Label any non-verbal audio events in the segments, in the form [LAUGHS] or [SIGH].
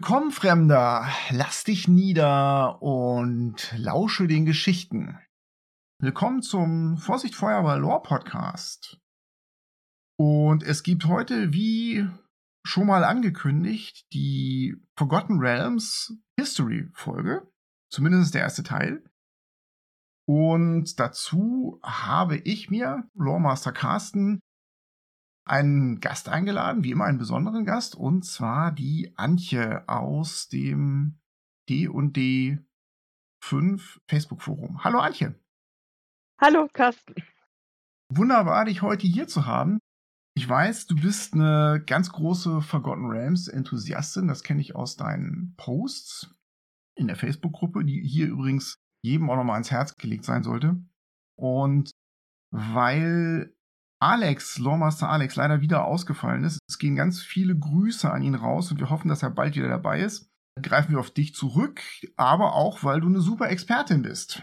Willkommen, Fremder. Lass dich nieder und lausche den Geschichten. Willkommen zum Vorsicht Feuerwehr Lore Podcast. Und es gibt heute, wie schon mal angekündigt, die Forgotten Realms History Folge. Zumindest der erste Teil. Und dazu habe ich mir, Lore Master Carsten, einen Gast eingeladen, wie immer einen besonderen Gast, und zwar die Antje aus dem D&D 5 Facebook-Forum. Hallo Antje. Hallo Carsten. Wunderbar, dich heute hier zu haben. Ich weiß, du bist eine ganz große Forgotten Realms Enthusiastin. Das kenne ich aus deinen Posts in der Facebook-Gruppe, die hier übrigens jedem auch nochmal ans Herz gelegt sein sollte. Und weil Alex, Lawmaster Alex, leider wieder ausgefallen ist. Es gehen ganz viele Grüße an ihn raus und wir hoffen, dass er bald wieder dabei ist. Greifen wir auf dich zurück, aber auch, weil du eine super Expertin bist.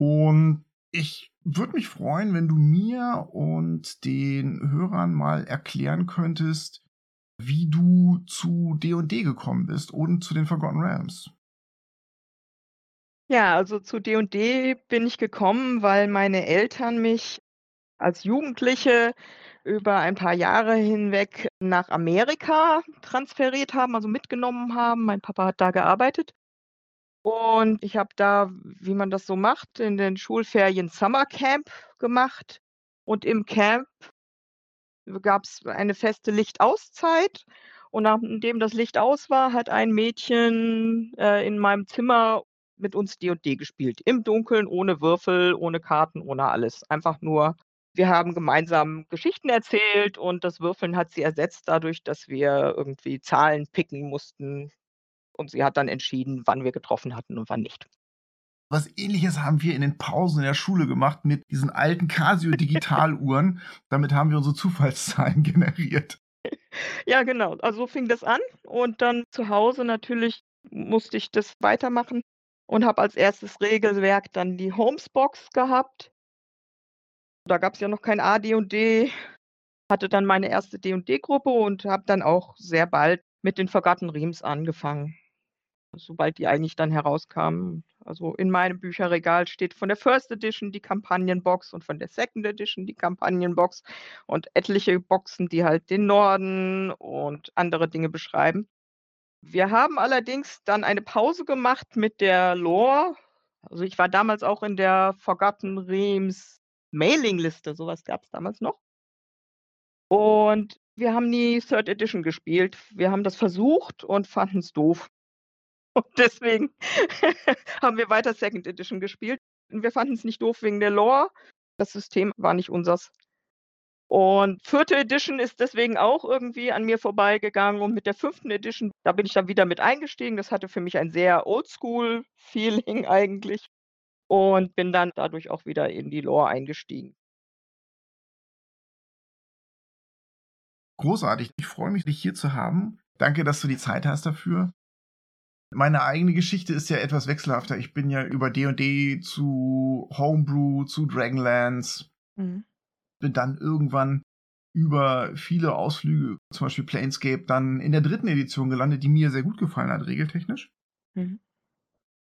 Und ich würde mich freuen, wenn du mir und den Hörern mal erklären könntest, wie du zu D&D gekommen bist und zu den Forgotten Realms. Ja, also zu D&D bin ich gekommen, weil meine Eltern mich als Jugendliche über ein paar Jahre hinweg nach Amerika transferiert haben, also mitgenommen haben. Mein Papa hat da gearbeitet. Und ich habe da, wie man das so macht, in den Schulferien Summercamp gemacht. Und im Camp gab es eine feste Lichtauszeit. Und nachdem das Licht aus war, hat ein Mädchen äh, in meinem Zimmer mit uns D&D gespielt. Im Dunkeln, ohne Würfel, ohne Karten, ohne alles. Einfach nur wir haben gemeinsam Geschichten erzählt und das Würfeln hat sie ersetzt dadurch, dass wir irgendwie Zahlen picken mussten. Und sie hat dann entschieden, wann wir getroffen hatten und wann nicht. Was ähnliches haben wir in den Pausen in der Schule gemacht mit diesen alten Casio-Digitaluhren. [LAUGHS] Damit haben wir unsere Zufallszahlen generiert. Ja, genau. Also so fing das an. Und dann zu Hause natürlich musste ich das weitermachen und habe als erstes Regelwerk dann die Homesbox gehabt. Da gab es ja noch kein AD&D. Hatte dann meine erste D&D-Gruppe und habe dann auch sehr bald mit den Forgotten Realms angefangen. Sobald die eigentlich dann herauskamen. Also in meinem Bücherregal steht von der First Edition die Kampagnenbox und von der Second Edition die Kampagnenbox und etliche Boxen, die halt den Norden und andere Dinge beschreiben. Wir haben allerdings dann eine Pause gemacht mit der Lore. Also ich war damals auch in der Forgotten Realms Mailingliste, sowas gab es damals noch. Und wir haben nie Third Edition gespielt. Wir haben das versucht und fanden es doof. [LAUGHS] Und deswegen [LAUGHS] haben wir weiter Second Edition gespielt. Wir fanden es nicht doof wegen der Lore. Das System war nicht unseres. Und vierte Edition ist deswegen auch irgendwie an mir vorbeigegangen. Und mit der fünften Edition, da bin ich dann wieder mit eingestiegen. Das hatte für mich ein sehr Oldschool-Feeling [LAUGHS] eigentlich und bin dann dadurch auch wieder in die Lore eingestiegen. Großartig. Ich freue mich, dich hier zu haben. Danke, dass du die Zeit hast dafür. Meine eigene Geschichte ist ja etwas wechselhafter. Ich bin ja über D&D zu Homebrew, zu Dragonlance. Mhm. Bin dann irgendwann über viele Ausflüge, zum Beispiel Planescape, dann in der dritten Edition gelandet, die mir sehr gut gefallen hat, regeltechnisch. Mhm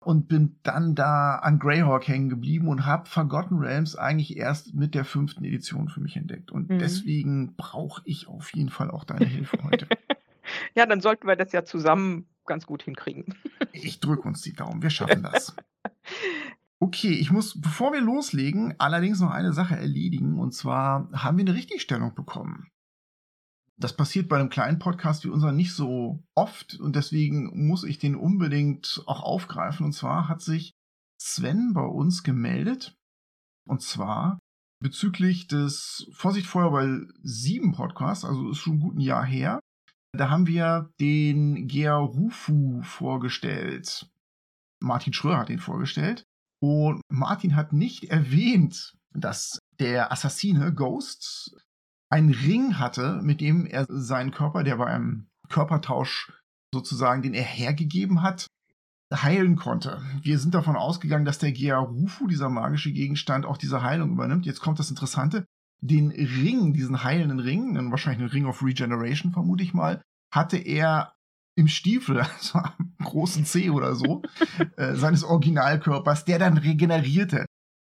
und bin dann da an Greyhawk hängen geblieben und habe Forgotten Realms eigentlich erst mit der fünften Edition für mich entdeckt. Und mhm. deswegen brauche ich auf jeden Fall auch deine Hilfe heute. [LAUGHS] ja, dann sollten wir das ja zusammen ganz gut hinkriegen. ich drücke uns die Daumen, wir schaffen das. [LAUGHS] Okay, ich muss, bevor wir loslegen, allerdings noch eine Sache erledigen. Und zwar haben wir eine Richtigstellung bekommen. Das passiert bei einem kleinen Podcast wie unser nicht so oft und deswegen muss ich den unbedingt auch aufgreifen. Und zwar hat sich Sven bei uns gemeldet. Und zwar bezüglich des Vorsicht Feuerwehr 7 Podcasts, also ist schon ein Jahr her. Da haben wir den Gea Rufu vorgestellt. Martin Schröer hat ihn vorgestellt. Und Martin hat nicht erwähnt, dass der Assassine Ghost einen Ring hatte, mit dem er seinen Körper, der bei einem Körpertausch sozusagen, den er hergegeben hat, heilen konnte. Wir sind davon ausgegangen, dass der Gearufu, dieser magische Gegenstand, auch diese Heilung übernimmt. Jetzt kommt das Interessante. Den Ring, diesen heilenden Ring, wahrscheinlich einen Ring of Regeneration, vermute ich mal, hatte er im Stiefel, [LAUGHS] also am großen C oder so, [LAUGHS] äh, seines Originalkörpers, der dann regenerierte.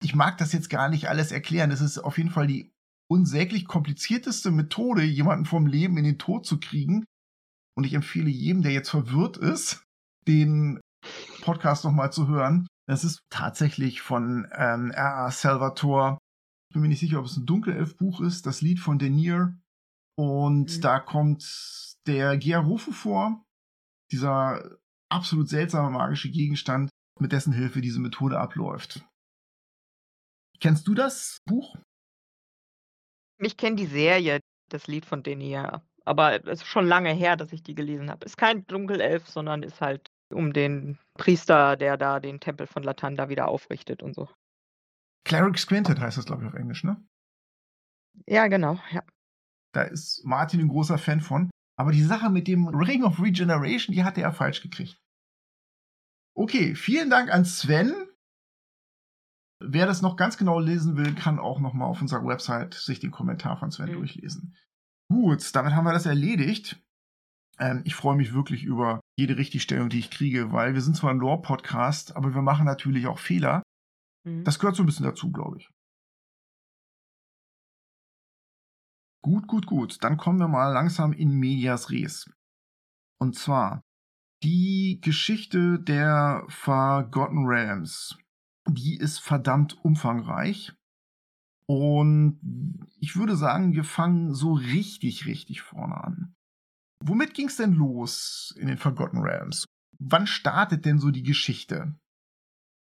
Ich mag das jetzt gar nicht alles erklären. Es ist auf jeden Fall die unsäglich komplizierteste Methode, jemanden vom Leben in den Tod zu kriegen. Und ich empfehle jedem, der jetzt verwirrt ist, den Podcast nochmal zu hören. Das ist tatsächlich von ähm, R.A. Salvatore. Ich bin mir nicht sicher, ob es ein Dunkelelf-Buch ist, das Lied von Denier. Und mhm. da kommt der Giarufu vor, dieser absolut seltsame magische Gegenstand, mit dessen Hilfe diese Methode abläuft. Kennst du das Buch? Ich kenne die Serie, das Lied von Denier. Aber es ist schon lange her, dass ich die gelesen habe. Ist kein Dunkelelf, sondern ist halt um den Priester, der da den Tempel von Latanda wieder aufrichtet und so. Cleric Squinted heißt das, glaube ich, auf Englisch, ne? Ja, genau, ja. Da ist Martin ein großer Fan von. Aber die Sache mit dem Ring of Regeneration, die hatte er falsch gekriegt. Okay, vielen Dank an Sven. Wer das noch ganz genau lesen will, kann auch noch mal auf unserer Website sich den Kommentar von Sven mhm. durchlesen. Gut, damit haben wir das erledigt. Ähm, ich freue mich wirklich über jede Richtigstellung, die ich kriege, weil wir sind zwar ein Lore-Podcast, aber wir machen natürlich auch Fehler. Mhm. Das gehört so ein bisschen dazu, glaube ich. Gut, gut, gut. Dann kommen wir mal langsam in Medias Res. Und zwar die Geschichte der Forgotten Realms. Die ist verdammt umfangreich. Und ich würde sagen, wir fangen so richtig, richtig vorne an. Womit ging es denn los in den Forgotten Realms? Wann startet denn so die Geschichte?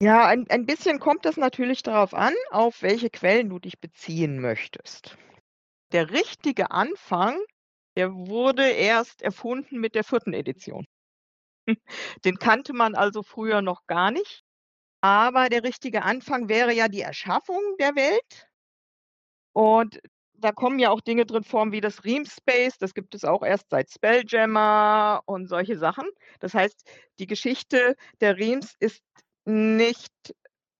Ja, ein, ein bisschen kommt es natürlich darauf an, auf welche Quellen du dich beziehen möchtest. Der richtige Anfang, der wurde erst erfunden mit der vierten Edition. [LAUGHS] Den kannte man also früher noch gar nicht. Aber der richtige Anfang wäre ja die Erschaffung der Welt. Und da kommen ja auch Dinge drin vor wie das Ream Space, das gibt es auch erst seit Spelljammer und solche Sachen. Das heißt, die Geschichte der Reams ist nicht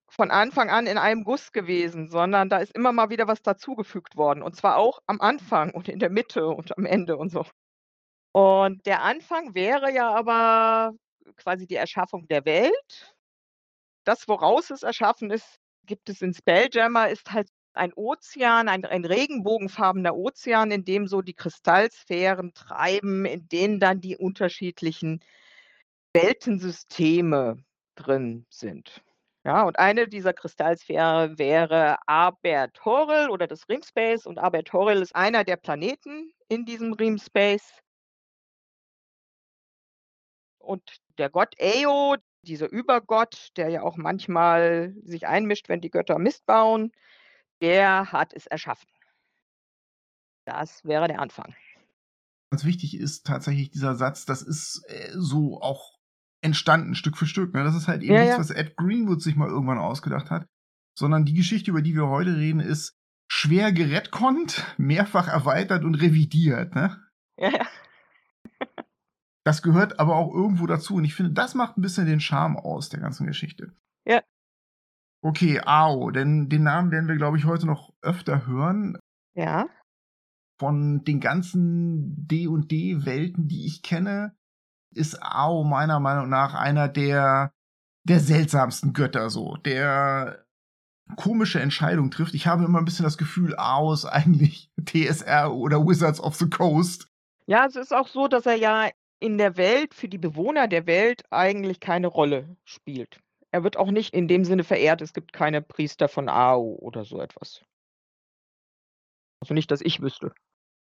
von Anfang an in einem Guss gewesen, sondern da ist immer mal wieder was dazugefügt worden. Und zwar auch am Anfang und in der Mitte und am Ende und so. Und der Anfang wäre ja aber quasi die Erschaffung der Welt. Das, woraus es erschaffen ist, gibt es in Spelljammer, ist halt ein Ozean, ein, ein regenbogenfarbener Ozean, in dem so die Kristallsphären treiben, in denen dann die unterschiedlichen Weltensysteme drin sind. Ja, und eine dieser Kristallsphären wäre Abertoril oder das Rimspace. Und Abertoril ist einer der Planeten in diesem Rimspace. Und der Gott Eo, dieser Übergott, der ja auch manchmal sich einmischt, wenn die Götter Mist bauen, der hat es erschaffen. Das wäre der Anfang. Ganz wichtig ist tatsächlich dieser Satz, das ist äh, so auch entstanden, Stück für Stück. Ne? Das ist halt eben ja, nichts, ja. was Ed Greenwood sich mal irgendwann ausgedacht hat, sondern die Geschichte, über die wir heute reden, ist schwer gerettkonnt, mehrfach erweitert und revidiert. Ne? Ja, ja. Das gehört aber auch irgendwo dazu. Und ich finde, das macht ein bisschen den Charme aus der ganzen Geschichte. Ja, Okay, Ao, denn den Namen werden wir, glaube ich, heute noch öfter hören. Ja. Von den ganzen D&D-Welten, die ich kenne, ist Ao meiner Meinung nach einer der, der seltsamsten Götter so, der komische Entscheidungen trifft. Ich habe immer ein bisschen das Gefühl, Ao ist eigentlich [LAUGHS] TSR oder Wizards of the Coast. Ja, es ist auch so, dass er ja in der Welt, für die Bewohner der Welt eigentlich keine Rolle spielt. Er wird auch nicht in dem Sinne verehrt. Es gibt keine Priester von Ao oder so etwas. Also nicht, dass ich wüsste.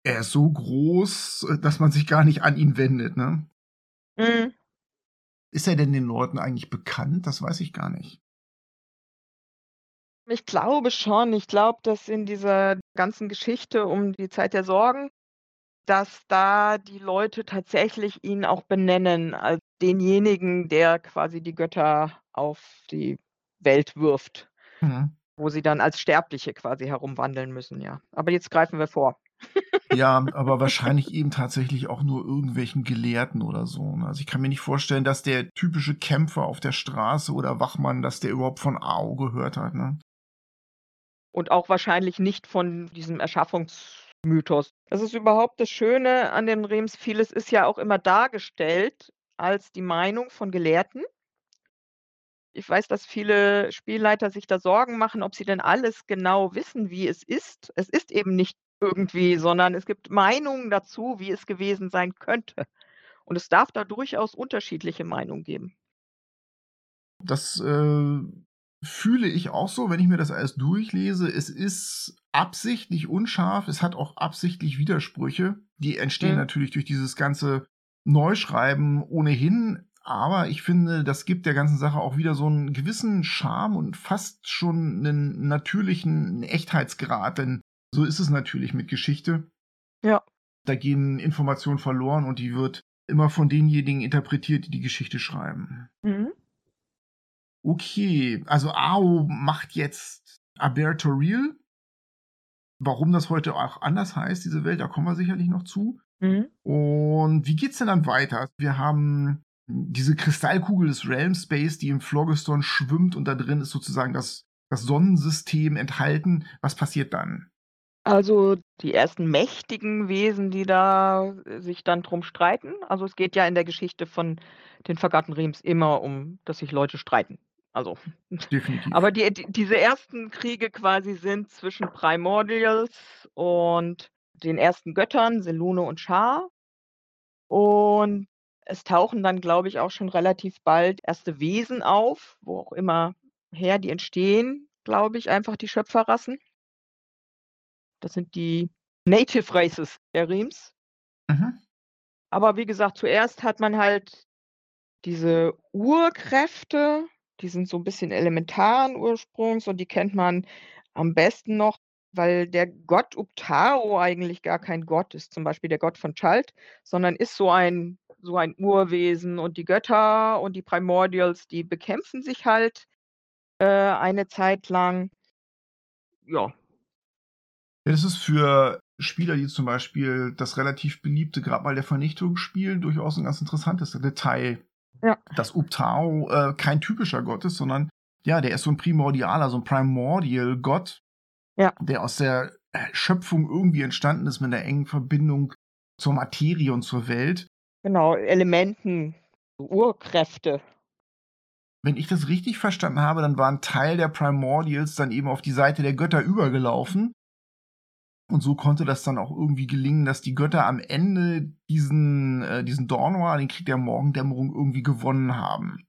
Er ist so groß, dass man sich gar nicht an ihn wendet, ne? Mhm. Ist er denn den Leuten eigentlich bekannt? Das weiß ich gar nicht. Ich glaube schon. Ich glaube, dass in dieser ganzen Geschichte um die Zeit der Sorgen, dass da die Leute tatsächlich ihn auch benennen als denjenigen, der quasi die Götter auf die Welt wirft, mhm. wo sie dann als Sterbliche quasi herumwandeln müssen, ja. Aber jetzt greifen wir vor. ja, aber [LAUGHS] wahrscheinlich eben tatsächlich auch nur irgendwelchen Gelehrten oder so. Ne? Also ich kann mir nicht vorstellen, dass der typische Kämpfer auf der Straße oder Wachmann, dass der überhaupt von AO gehört hat. Ne? Und auch wahrscheinlich nicht von diesem Erschaffungs Mythos. Das ist überhaupt das Schöne an den Rems. Vieles ist ja auch immer dargestellt als die Meinung von Gelehrten. Ich weiß, dass viele Spielleiter sich da Sorgen machen, ob sie denn alles genau wissen, wie es ist. Es ist eben nicht irgendwie, sondern es gibt Meinungen dazu, wie es gewesen sein könnte. Und es darf da durchaus unterschiedliche Meinungen geben. Das äh, fühle ich auch so, wenn ich mir das alles durchlese. Es ist absichtlich unscharf, es hat auch absichtlich Widersprüche. Die entstehen mhm. natürlich durch dieses ganze Neuschreiben ohnehin. Aber ich finde, das gibt der ganzen Sache auch wieder so einen gewissen Charme und fast schon einen natürlichen Echtheitsgrad, denn so ist es natürlich mit Geschichte. Ja. Da gehen Informationen verloren und die wird immer von denjenigen interpretiert, die die Geschichte schreiben. Mhm. Okay, also AO macht jetzt Alberto Real. Warum das heute auch anders heißt, diese Welt, da kommen wir sicherlich noch zu. Mhm. Und wie geht's denn dann weiter? Wir haben diese Kristallkugel des Realm Space, die im Phlogiston schwimmt und da drin ist sozusagen das, das Sonnensystem enthalten. Was passiert dann? Also die ersten mächtigen Wesen, die da sich dann drum streiten. Also es geht ja in der Geschichte von den Vergatten Rems immer um, dass sich Leute streiten. Also, Definitiv. aber die, die, diese ersten Kriege quasi sind zwischen Primordials und den ersten Göttern, Selune und Char. Und es tauchen dann, glaube ich, auch schon relativ bald erste Wesen auf, wo auch immer her die entstehen, glaube ich, einfach die Schöpferrassen. Das sind die Native Races der Rems. Mhm. Aber wie gesagt, zuerst hat man halt diese Urkräfte, die sind so ein bisschen elementaren Ursprungs und die kennt man am besten noch, weil der Gott Uptaro eigentlich gar kein Gott ist, zum Beispiel der Gott von Chalt, sondern ist so ein so ein Urwesen und die Götter und die Primordials, die bekämpfen sich halt, äh, eine Zeit lang. Ja. Das ist für Spieler, die zum Beispiel das relativ beliebte Grabmal der Vernichtung spielen, durchaus ein ganz interessantes Detail, ja. dass Uptao äh, kein typischer Gott ist, sondern ja, der ist so ein primordialer, so ein primordial Gott, ja. der aus der Schöpfung irgendwie entstanden ist mit einer engen Verbindung zur Materie und zur Welt. Genau, Elementen, Urkräfte. Wenn ich das richtig verstanden habe, dann war ein Teil der Primordials dann eben auf die Seite der Götter übergelaufen und so konnte das dann auch irgendwie gelingen, dass die Götter am Ende diesen, äh, diesen Dornoir, den Krieg der Morgendämmerung, irgendwie gewonnen haben.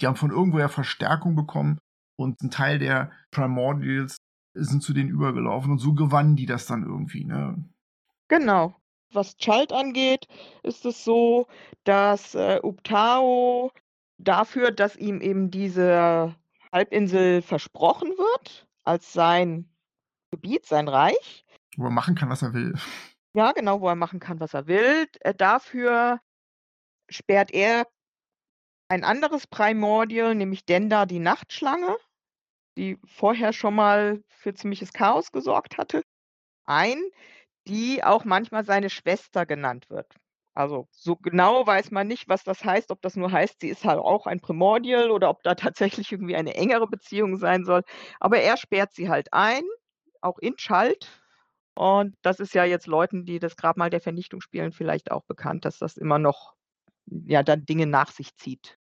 Die haben von irgendwoher Verstärkung bekommen und ein Teil der Primordials sind zu denen übergelaufen und so gewannen die das dann irgendwie, ne? Genau. Was Chalt angeht, ist es so, dass äh, Uptao dafür, dass ihm eben diese Halbinsel versprochen wird, als sein Gebiet, sein Reich, wo er machen kann, was er will. Ja, genau, wo er machen kann, was er will. Äh, dafür sperrt er ein anderes Primordial, nämlich Denda, die Nachtschlange, die vorher schon mal für ziemliches Chaos gesorgt hatte, ein, die auch manchmal seine Schwester genannt wird. Also so genau weiß man nicht, was das heißt, ob das nur heißt, sie ist halt auch ein Primordial oder ob da tatsächlich irgendwie eine engere Beziehung sein soll. Aber er sperrt sie halt ein, auch in Schalt, und das ist ja jetzt Leuten, die das Grabmal der Vernichtung spielen, vielleicht auch bekannt, dass das immer noch, ja, dann Dinge nach sich zieht.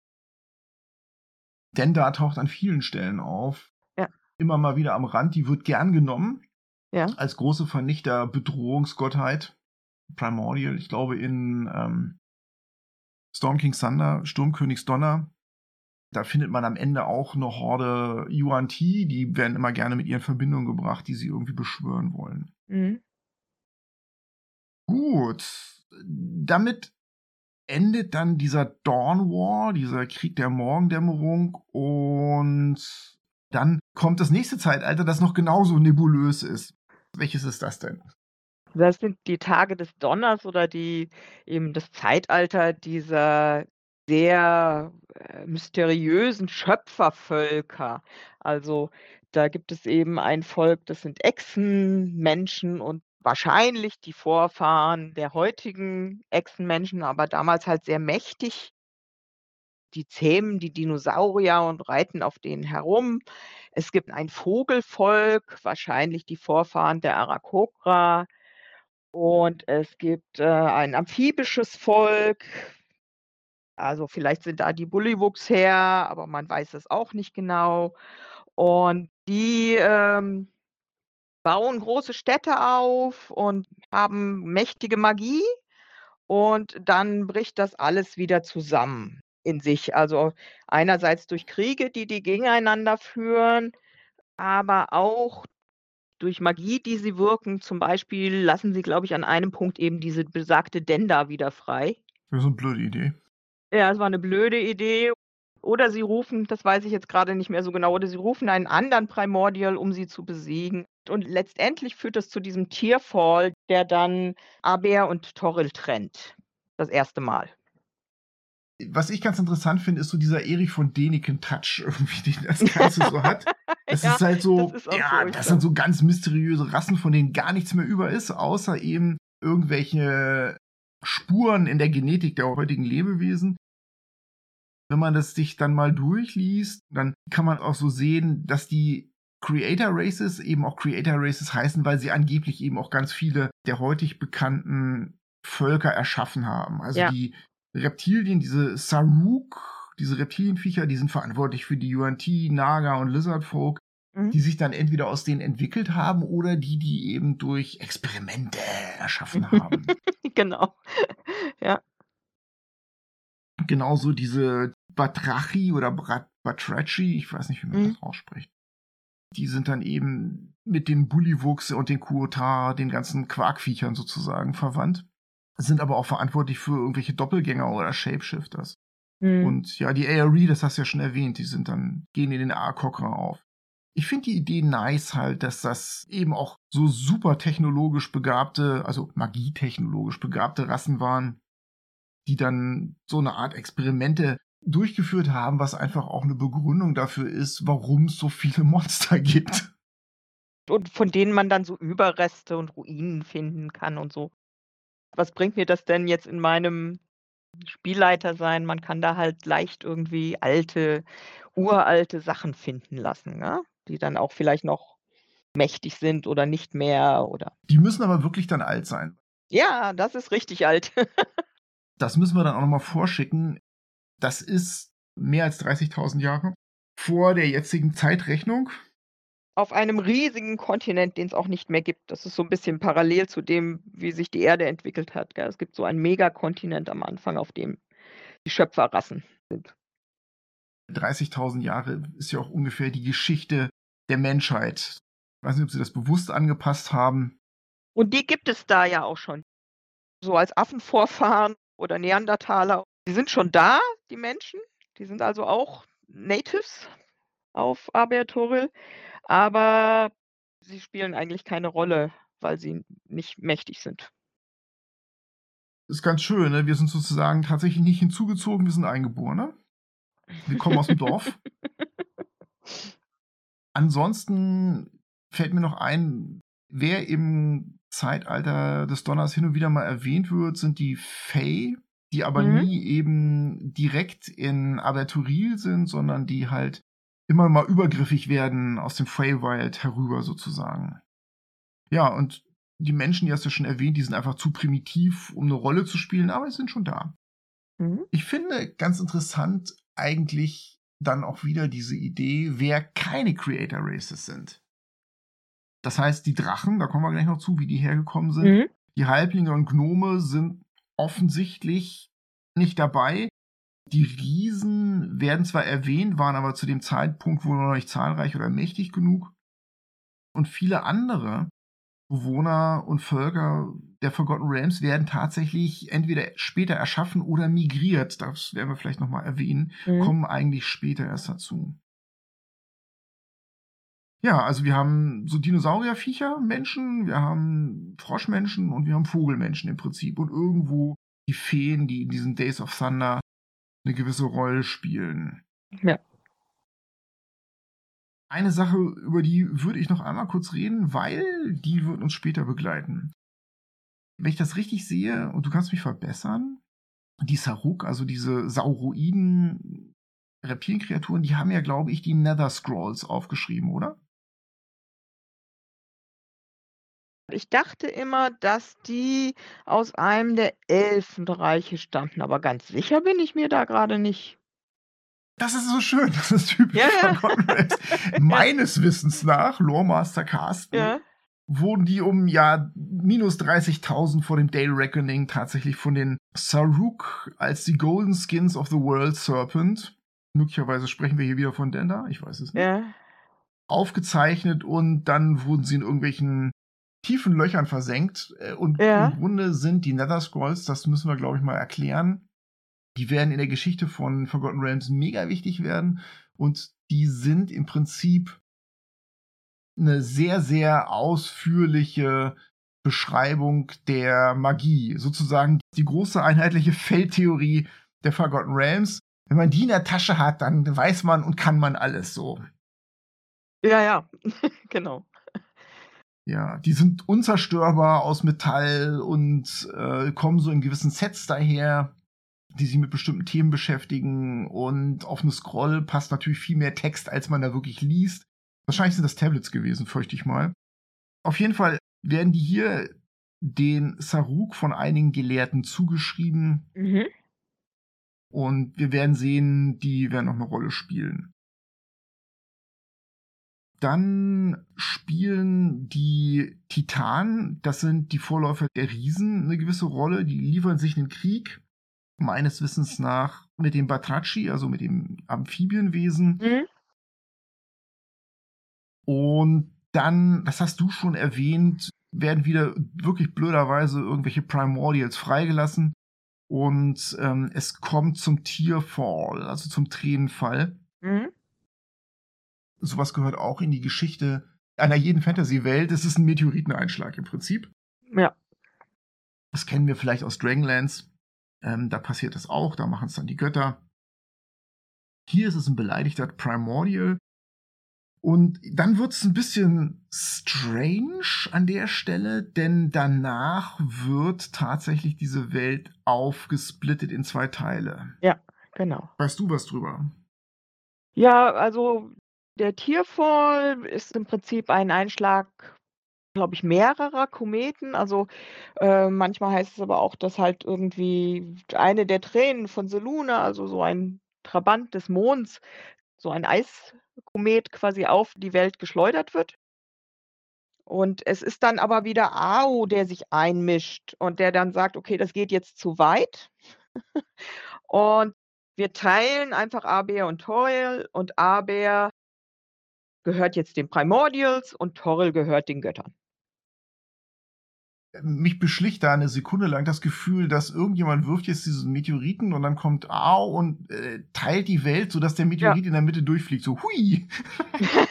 Denn da taucht an vielen Stellen auf. Ja. Immer mal wieder am Rand. Die wird gern genommen. Ja. Als große Vernichter, Bedrohungsgottheit. Primordial. Ich glaube, in ähm, Storm King Thunder, Sturmkönigs Donner, da findet man am Ende auch eine Horde Yuan Ti, die werden immer gerne mit ihren Verbindungen gebracht, die sie irgendwie beschwören wollen. Mhm. Gut. Damit endet dann dieser Dawn War, dieser Krieg der Morgendämmerung und dann kommt das nächste Zeitalter, das noch genauso nebulös ist. Welches ist das denn? Das sind die Tage des Donners oder die eben das Zeitalter dieser sehr äh, mysteriösen Schöpfervölker. Also da gibt es eben ein Volk, das sind Echsenmenschen und wahrscheinlich die Vorfahren der heutigen Echsenmenschen, aber damals halt sehr mächtig. Die zähmen die Dinosaurier und reiten auf denen herum. Es gibt ein Vogelvolk, wahrscheinlich die Vorfahren der Arakokra. Und es gibt, äh, ein amphibisches Volk. Also, vielleicht sind da die Bullywugs her, aber man weiß es auch nicht genau. Und die, ähm, bauen große Städte auf und haben mächtige Magie und dann bricht das alles wieder zusammen in sich. Also, einerseits durch Kriege, die die gegeneinander führen, aber auch durch Magie, die sie wirken. Zum Beispiel lassen sie, glaube ich, an einem Punkt eben diese besagte Denda wieder frei. Das ist 'ne blöde Idee. Ja, es war 'ne blöde Idee. Oder sie rufen, das weiß ich jetzt grade nicht mehr so genau, oder sie rufen einen anderen Primordial, um sie zu besiegen. Und letztendlich führt das zu diesem Tearfall, der dann Aber und Toril trennt. Das erste Mal. Was ich ganz interessant finde, ist so dieser Erich von Däniken-Touch [LAUGHS] irgendwie, den das Ganze so hat. [LAUGHS] Das Ja, ist halt so das ja, so, das sind so ganz mysteriöse Rassen, von denen gar nichts mehr über ist, außer eben irgendwelche Spuren in der Genetik der heutigen Lebewesen. Wenn man das sich dann mal durchliest, dann kann man auch so sehen, dass die Creator Races eben auch Creator Races heißen, weil sie angeblich eben auch ganz viele der heutig bekannten Völker erschaffen haben. Also Ja. die Reptilien, diese Saruk, diese Reptilienviecher, die sind verantwortlich für die Yuan-Ti, Naga und Lizard Folk, Mhm. die sich dann entweder aus denen entwickelt haben oder die, die eben durch Experimente erschaffen haben. [LAUGHS] Genau. [LAUGHS] Ja. Genauso diese Batrachi oder Brat Batrachi, ich weiß nicht, wie man Mhm. das ausspricht. Die sind dann eben mit den Bullywuchs und den Kuotar, den ganzen Quarkviechern sozusagen verwandt. Sind aber auch verantwortlich für irgendwelche Doppelgänger oder Shapeshifters. Mhm. Und ja, die ARE, das hast du ja schon erwähnt, die sind dann, gehen in den A-Kokra auf. Ich finde die Idee nice halt, dass das eben auch so super technologisch begabte, also magietechnologisch begabte Rassen waren, die dann so eine Art Experimente durchgeführt haben, was einfach auch eine Begründung dafür ist, warum es so viele [LAUGHS] Monster gibt. Und von denen man dann so Überreste und Ruinen finden kann und so. Was bringt mir das denn jetzt in meinem Spielleitersein? Man kann da halt leicht irgendwie alte uralte Sachen finden lassen, ne? Die dann auch vielleicht noch mächtig sind oder nicht mehr oder Die müssen aber wirklich dann alt sein. Ja, das ist richtig alt. [LAUGHS] Das müssen wir dann auch noch mal vorschicken. Das ist mehr als 30.000 Jahre vor der jetzigen Zeitrechnung. Auf einem riesigen Kontinent, den's auch nicht mehr gibt. Das ist so 'n bisschen parallel zu dem, wie sich die Erde entwickelt hat, gell? Es gibt so einen Megakontinent am Anfang, auf dem die Schöpferrassen sind. 30.000 Jahre ist ja auch ungefähr die Geschichte der Menschheit. Ich weiß nicht, ob sie das bewusst angepasst haben. Und die gibt es da ja auch schon. So als Affenvorfahren oder Neandertaler. Die sind schon da, die Menschen. Die sind also auch Natives auf Aber-Toril, aber sie spielen eigentlich keine Rolle, weil sie nicht mächtig sind. Ist ganz schön, ne? Wir sind sozusagen tatsächlich nicht hinzugezogen, wir sind Eingeborene. Wir kommen aus dem Dorf. [LAUGHS] Ansonsten fällt mir noch ein, wer im Zeitalter des Donners hin und wieder mal erwähnt wird, sind die Fae, die aber Mhm. nie eben direkt in Aberturil sind, sondern die halt immer mal übergriffig werden aus dem Feywild herüber sozusagen. Ja, und die Menschen, die hast du schon erwähnt, die sind einfach zu primitiv, um eine Rolle zu spielen, aber sie sind schon da. Mhm. Ich finde ganz interessant eigentlich dann auch wieder diese Idee, wer keine Creator Races sind. Das heißt, die Drachen, da kommen wir gleich noch zu, wie die hergekommen sind. Mhm. Die Halblinge und Gnome sind offensichtlich nicht dabei. Die Riesen werden zwar erwähnt, waren aber zu dem Zeitpunkt wohl noch nicht zahlreich oder mächtig genug. Und viele andere Bewohner und Völker der Forgotten Realms werden tatsächlich entweder später erschaffen oder migriert. Das werden wir vielleicht nochmal erwähnen. Mhm. Kommen eigentlich später erst dazu. Ja, also wir haben so Dinosaurierviecher, Menschen, wir haben Froschmenschen und wir haben Vogelmenschen im Prinzip. Und irgendwo die Feen, die in diesen Days of Thunder eine gewisse Rolle spielen. Ja. Eine Sache, über die würde ich noch einmal kurz reden, weil die wird uns später begleiten. Wenn ich das richtig sehe, und du kannst mich verbessern, die Saruk, also diese Sauroiden Reptilienkreaturen, die haben ja, glaube ich, die Nether Scrolls aufgeschrieben, oder? Ich dachte immer, dass die aus einem der Elfenreiche stammten, aber ganz sicher bin ich mir da gerade nicht. Das ist so schön, das ist typisch Ja, ja. Realms. [LAUGHS] Meines Wissens nach, Loremaster Carsten, Ja. wurden die um ja minus 30.000 vor dem Dale Reckoning tatsächlich von den Saruk als die Golden Skins of the World Serpent, möglicherweise sprechen wir hier wieder von Denda, ich weiß es nicht, aufgezeichnet und dann wurden sie in irgendwelchen tiefen Löchern versenkt. Äh, Und Ja. im Grunde sind die Nether Scrolls, das müssen wir glaube ich mal erklären, die werden in der Geschichte von Forgotten Realms mega wichtig werden und die sind im Prinzip eine sehr, sehr ausführliche Beschreibung der Magie. Sozusagen die große einheitliche Feldtheorie der Forgotten Realms. Wenn man die in der Tasche hat, dann weiß man und kann man alles so. Ja, ja. [LAUGHS] genau. Ja, die sind unzerstörbar aus Metall und äh, kommen so in gewissen Sets daher, die sich mit bestimmten Themen beschäftigen. Und auf eine Scroll passt natürlich viel mehr Text, als man da wirklich liest. Wahrscheinlich sind das Tablets gewesen, fürchte ich mal. Auf jeden Fall werden die hier den Saruk von einigen Gelehrten zugeschrieben. Mhm. Und wir werden sehen, die werden noch eine Rolle spielen. Dann spielen die Titanen, das sind die Vorläufer der Riesen, eine gewisse Rolle. Die liefern sich einen Krieg, meines Wissens nach, mit dem Batraci, also mit dem Amphibienwesen. Mhm. Und dann, das hast du schon erwähnt, werden wieder wirklich blöderweise irgendwelche Primordials freigelassen. Und ähm, es kommt zum Tearfall, also zum Tränenfall. Mhm. Sowas gehört auch in die Geschichte einer jeden Fantasy-Welt. Es ist ein Meteoriteneinschlag im Prinzip. Ja. Das kennen wir vielleicht aus Dragonlance. Ähm, da passiert das auch, da machen es dann die Götter. Hier ist es ein beleidigter Primordial. Und dann wird es ein bisschen strange an der Stelle, denn danach wird tatsächlich diese Welt aufgesplittet in zwei Teile. Genau. Weißt du was drüber? Ja, also der Tierfall ist im Prinzip ein Einschlag, glaube ich, mehrerer Kometen. Also äh, manchmal heißt es aber auch, dass halt irgendwie eine der Tränen von Seluna, also so ein Trabant des Monds, so ein Eiskomet quasi auf die Welt geschleudert wird. Und es ist dann aber wieder Ao, der sich einmischt und der dann sagt, okay, das geht jetzt zu weit. [LAUGHS] und wir teilen einfach Aber und Toril und Aber gehört jetzt den Primordials und Toril gehört den Göttern. mich beschlicht da eine Sekunde lang das Gefühl, dass irgendjemand wirft jetzt diesen Meteoriten und dann kommt Au und äh, teilt die Welt, sodass der Meteorit in der Mitte durchfliegt. So, hui! [LAUGHS]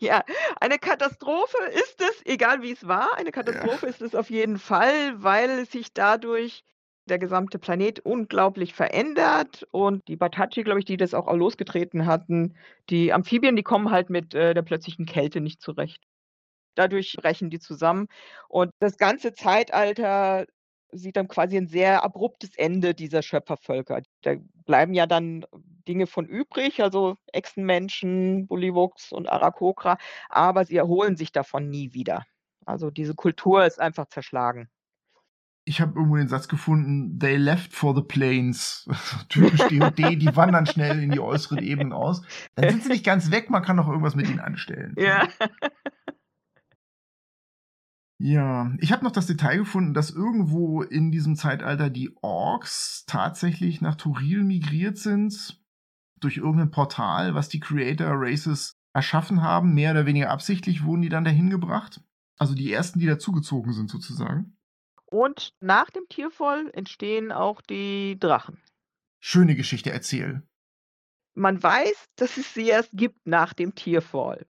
ja, eine Katastrophe ist es, egal wie es war, eine Katastrophe ist es auf jeden Fall, weil sich dadurch der gesamte Planet unglaublich verändert und die Batachi, glaube ich, die das auch losgetreten hatten, die Amphibien, die kommen halt mit äh, der plötzlichen Kälte nicht zurecht. Dadurch brechen die zusammen und das ganze Zeitalter sieht dann quasi ein sehr abruptes Ende dieser Schöpfervölker. Da bleiben ja dann Dinge von übrig, also Echsenmenschen, Bullywuchs und Arakokra, aber sie erholen sich davon nie wieder. Also diese Kultur ist einfach zerschlagen. Ich habe irgendwo den Satz gefunden, they left for the plains. [LAUGHS] Typisch D&D, die wandern schnell in die äußeren Ebenen aus. Dann sind sie nicht ganz weg, man kann noch irgendwas mit ihnen anstellen. Ja. Ja, ich habe noch das Detail gefunden, dass irgendwo in diesem Zeitalter die Orks tatsächlich nach Turil migriert sind. Durch irgendein Portal, was die Creator Races erschaffen haben. Mehr oder weniger absichtlich wurden die dann dahin gebracht. Also die ersten, die dazugezogen sind sozusagen. Und nach dem Tierfall entstehen auch die Drachen. Schöne Geschichte, erzähl. Man weiß, dass es sie erst gibt nach dem Tierfall.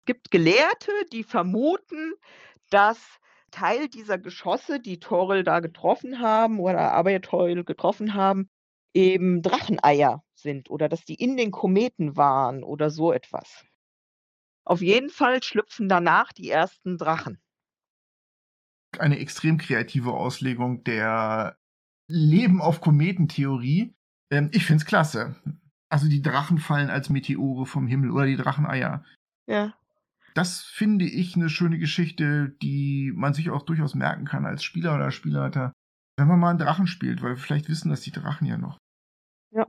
Es gibt Gelehrte, die vermuten, dass Teil dieser Geschosse, die Toril da getroffen haben oder aber Toril getroffen haben, eben Dracheneier sind oder dass die in den Kometen waren oder so etwas. Auf jeden Fall schlüpfen danach die ersten Drachen. Eine extrem kreative Auslegung der Leben auf Kometentheorie. Ähm, ich find's klasse. Also die Drachen fallen als Meteore vom Himmel oder die Dracheneier. Ja. das finde ich eine schöne Geschichte, die man sich auch durchaus merken kann als Spieler oder Spielleiter, wenn man mal einen Drachen spielt, weil wir vielleicht wissen, dass die Drachen ja noch. Ja.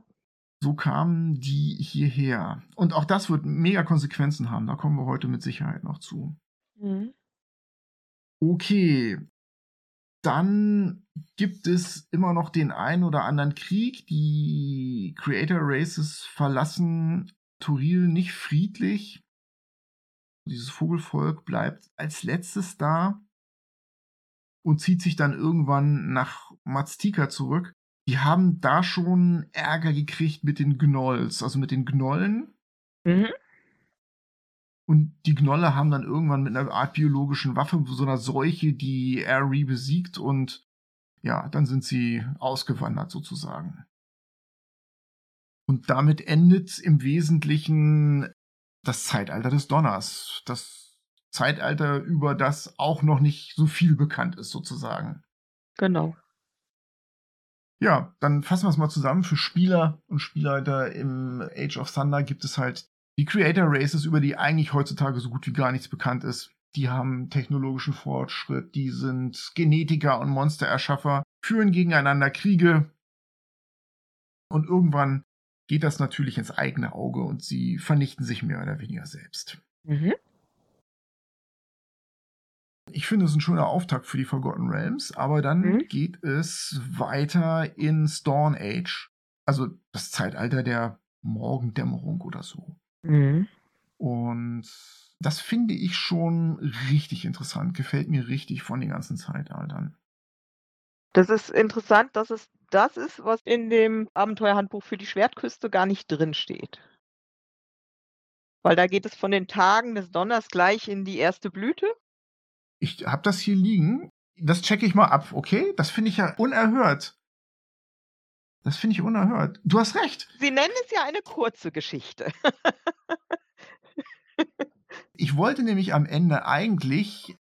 So kamen die hierher. Und auch das wird mega Konsequenzen haben. Da kommen wir heute mit Sicherheit noch zu. Mhm. Okay. Dann gibt es immer noch den einen oder anderen Krieg. Die Creator Races verlassen Turil nicht friedlich. Dieses Vogelvolk bleibt als letztes da und zieht sich dann irgendwann nach Maztika zurück. Die haben da schon Ärger gekriegt mit den Gnolls, also mit den Gnollen. Mhm. Und die Gnolle haben dann irgendwann mit einer Art biologischen Waffe, so einer Seuche, die Ari besiegt und ja, dann sind sie ausgewandert sozusagen. Und damit endet im Wesentlichen das Zeitalter des Donners. Das Zeitalter, über das auch noch nicht so viel bekannt ist, sozusagen. Genau. Ja, dann fassen wir es mal zusammen. Für Spieler und Spielleiter im Age of Thunder gibt es halt die Creator Races, über die eigentlich heutzutage so gut wie gar nichts bekannt ist. Die haben technologischen Fortschritt, die sind Genetiker und Monstererschaffer, führen gegeneinander Kriege. Und irgendwann geht das natürlich ins eigene Auge und sie vernichten sich mehr oder weniger selbst. Mhm. Ich finde es ein schöner Auftakt für die Forgotten Realms, aber dann Mhm. geht es weiter in Stone Age, also das Zeitalter der Morgendämmerung oder so. Mhm. Und das finde ich schon richtig interessant, gefällt mir richtig von den ganzen Zeitaltern. Das ist interessant, dass es das ist, was in dem Abenteuerhandbuch für die Schwertküste gar nicht drin steht. Weil da geht es von den Tagen des Donners gleich in die erste Blüte. Ich habe das hier liegen, das checke ich mal ab, okay? Das finde ich ja unerhört. Das finde ich unerhört. Du hast recht. Sie nennen es ja eine kurze Geschichte. [LAUGHS] Ich wollte nämlich am Ende eigentlich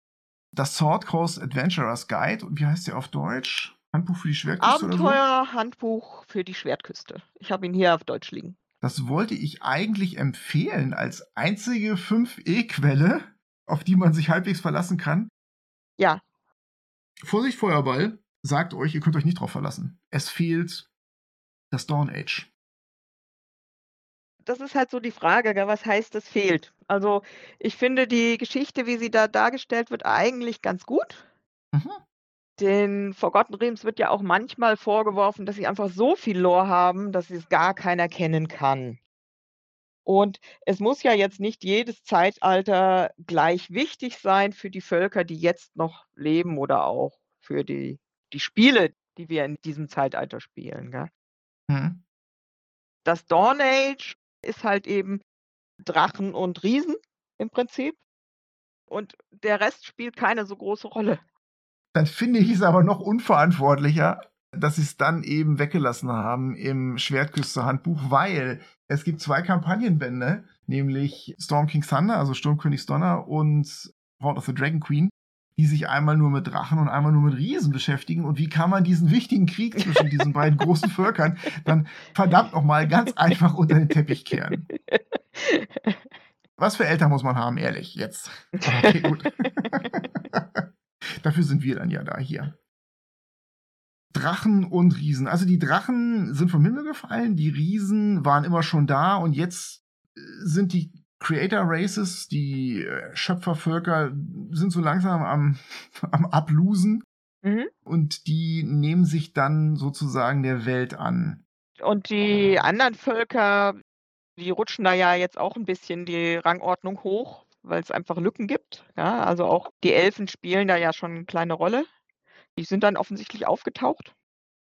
das Sword Coast Adventurers Guide, und wie heißt der auf Deutsch? Handbuch für die Schwertküste oder so? Abenteuerhandbuch für die Schwertküste. Ich habe ihn hier auf Deutsch liegen. Das wollte ich eigentlich empfehlen als einzige 5e-Quelle, auf die man sich halbwegs verlassen kann. Ja, Vorsicht, Feuerball sagt euch, ihr könnt euch nicht drauf verlassen. Es fehlt das Dawn Age. das ist halt so die Frage, gell, was heißt, es fehlt? Also ich finde die Geschichte, wie sie da dargestellt wird, eigentlich ganz gut. Mhm. Den Forgotten Realms wird ja auch manchmal vorgeworfen, dass sie einfach so viel Lore haben, dass es gar keiner kennen kann. Und es muss ja jetzt nicht jedes Zeitalter gleich wichtig sein für die Völker, die jetzt noch leben oder auch für die, die Spiele, die wir in diesem Zeitalter spielen. Gell? Mhm. Das Dawn Age ist halt eben Drachen und Riesen im Prinzip. Und der Rest spielt keine so große Rolle. Dann finde ich es aber noch unverantwortlicher, dass sie es dann eben weggelassen haben im Schwertküste-Handbuch, weil es gibt zwei Kampagnenbände, nämlich Storm King Thunder, also Sturmkönig Donner und Horde of the Dragon Queen, die sich einmal nur mit Drachen und einmal nur mit Riesen beschäftigen. Und wie kann man diesen wichtigen Krieg zwischen diesen beiden großen Völkern dann verdammt nochmal ganz einfach unter den Teppich kehren? Was für Eltern muss man haben, ehrlich, jetzt. Okay, gut. [LAUGHS] Dafür sind wir dann ja da hier. Drachen und Riesen. Also die Drachen sind vom Himmel gefallen, die Riesen waren immer schon da und jetzt äh, sind die Creator Races, die äh, Schöpfervölker, sind so langsam am, [LAUGHS] am Ablosen Mhm. und die nehmen sich dann sozusagen der Welt an. Und die anderen Völker, die rutschen da ja jetzt auch ein bisschen die Rangordnung hoch, weil es einfach Lücken gibt. Ja, also auch die Elfen spielen da ja schon eine kleine Rolle. Die sind dann offensichtlich aufgetaucht.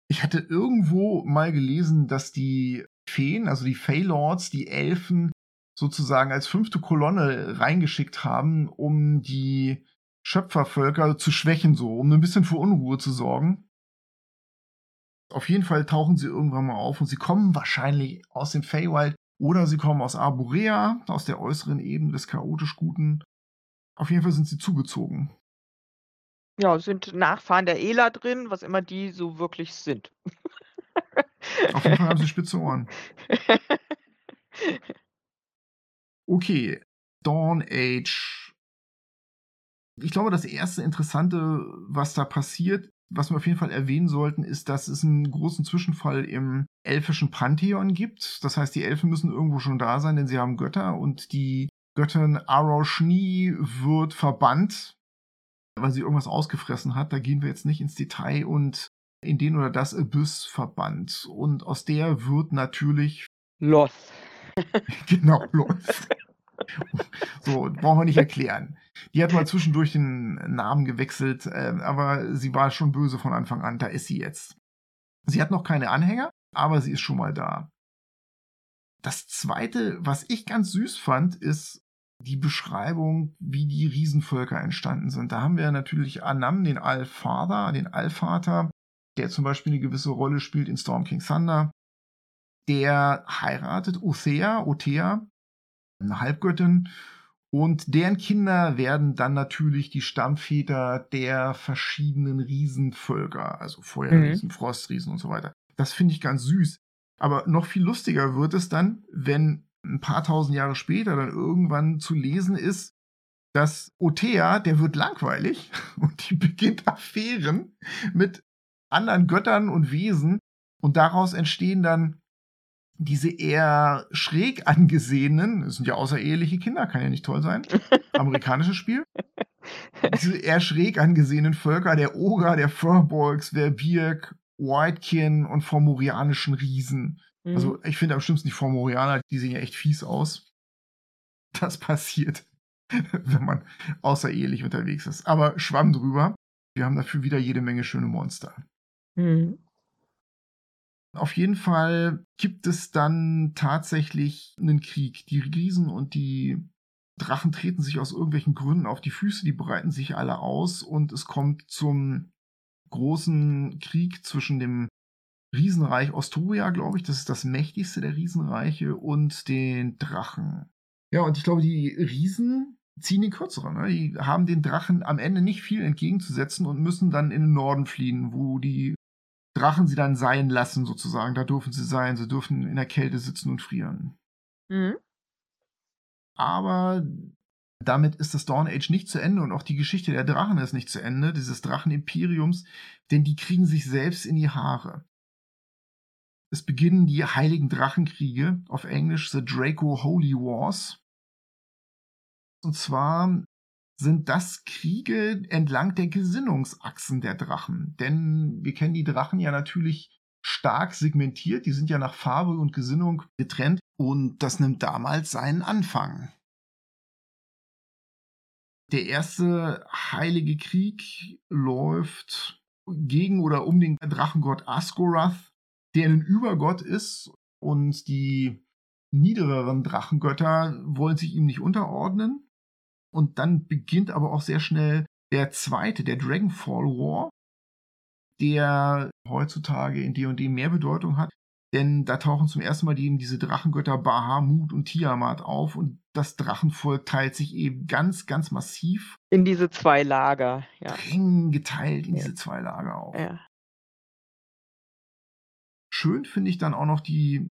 Ich hatte irgendwo mal gelesen, dass die Feen, also die Feylords, die Elfen sozusagen als fünfte Kolonne reingeschickt haben, um die Schöpfervölker zu schwächen, so, um ein bisschen für Unruhe zu sorgen. Auf jeden Fall tauchen sie irgendwann mal auf und sie kommen wahrscheinlich aus dem Feywild oder sie kommen aus Arborea, aus der äußeren Ebene des chaotisch Guten. Auf jeden Fall sind sie zugezogen. Ja, sind Nachfahren der Ela drin, was immer die so wirklich sind. Auf jeden Fall haben sie [LAUGHS] spitze Ohren. [LAUGHS] Okay, Dawn Age. Ich glaube, das erste Interessante, was da passiert, was wir auf jeden Fall erwähnen sollten, ist, dass es einen großen Zwischenfall im elfischen Pantheon gibt. Das heißt, die Elfen müssen irgendwo schon da sein, denn sie haben Götter und die Göttin Aroshni wird verbannt, weil sie irgendwas ausgefressen hat. Da gehen wir jetzt nicht ins Detail und in den oder das Abyss verbannt. Und aus der wird natürlich. Loth. [LAUGHS] genau, Loth. so, brauchen wir nicht erklären. Die hat mal zwischendurch den Namen gewechselt, äh, aber sie war schon böse von Anfang an. Da ist sie jetzt. Sie hat noch keine Anhänger, aber sie ist schon mal da. Das zweite, was ich ganz süß fand, ist die Beschreibung, wie die Riesenvölker entstanden sind. Da haben wir natürlich Anam, den Allfather, den Allvater, der zum Beispiel eine gewisse Rolle spielt in Storm King Thunder. Der heiratet Othea, Othea, eine Halbgöttin, und deren Kinder werden dann natürlich die Stammväter der verschiedenen Riesenvölker, also Feuerriesen, mhm. Frostriesen und so weiter. Das finde ich ganz süß. Aber noch viel lustiger wird es dann, wenn ein paar tausend Jahre später dann irgendwann zu lesen ist, dass Othea, der wird langweilig [LAUGHS] und die beginnt Affären mit anderen Göttern und Wesen und daraus entstehen dann diese eher schräg angesehenen, das sind ja außereheliche Kinder, kann ja nicht toll sein, [LAUGHS] amerikanisches Spiel, diese eher schräg angesehenen Völker, der Oger, der Furbolgs, Verbirk, Whitekin und Formorianischen Riesen. Mhm. Also ich finde am schlimmsten die Formorianer, die sehen ja echt fies aus. Das passiert, [LAUGHS] wenn man außerehelich unterwegs ist. Aber schwamm drüber. Wir haben dafür wieder jede Menge schöne Monster. Mhm. Auf jeden Fall gibt es dann tatsächlich einen Krieg. Die Riesen und die Drachen treten sich aus irgendwelchen Gründen auf die Füße, die breiten sich alle aus und es kommt zum großen Krieg zwischen dem Riesenreich Ostoria, glaube ich, das ist das mächtigste der Riesenreiche, und den Drachen. Ja, und ich glaube, die Riesen ziehen den kürzeren. Ne? Die haben den Drachen am Ende nicht viel entgegenzusetzen und müssen dann in den Norden fliehen, wo die Drachen sie dann sein lassen, sozusagen. Da dürfen sie sein. Sie dürfen in der Kälte sitzen und frieren. Mhm. Aber damit ist das Dawn Age nicht zu Ende und auch die Geschichte der Drachen ist nicht zu Ende, dieses Drachenimperiums, denn die kriegen sich selbst in die Haare. Es beginnen die Heiligen Drachenkriege, auf Englisch The Draco Holy Wars. Und zwar sind das Kriege entlang der Gesinnungsachsen der Drachen. Denn wir kennen die Drachen ja natürlich stark segmentiert, die sind ja nach Farbe und Gesinnung getrennt und das nimmt damals seinen Anfang. Der erste heilige Krieg läuft gegen oder um den Drachengott Asgorath, der ein Übergott ist und die niedereren Drachengötter wollen sich ihm nicht unterordnen. Und dann beginnt aber auch sehr schnell der zweite, der Dragonfall War, der heutzutage in D&D mehr Bedeutung hat, denn da tauchen zum ersten Mal eben diese Drachengötter Bahamut und Tiamat auf und das Drachenvolk teilt sich eben ganz, ganz massiv in diese zwei Lager, ja. Ring geteilt in ja. diese zwei Lager auf. Ja. Schön finde ich dann auch noch die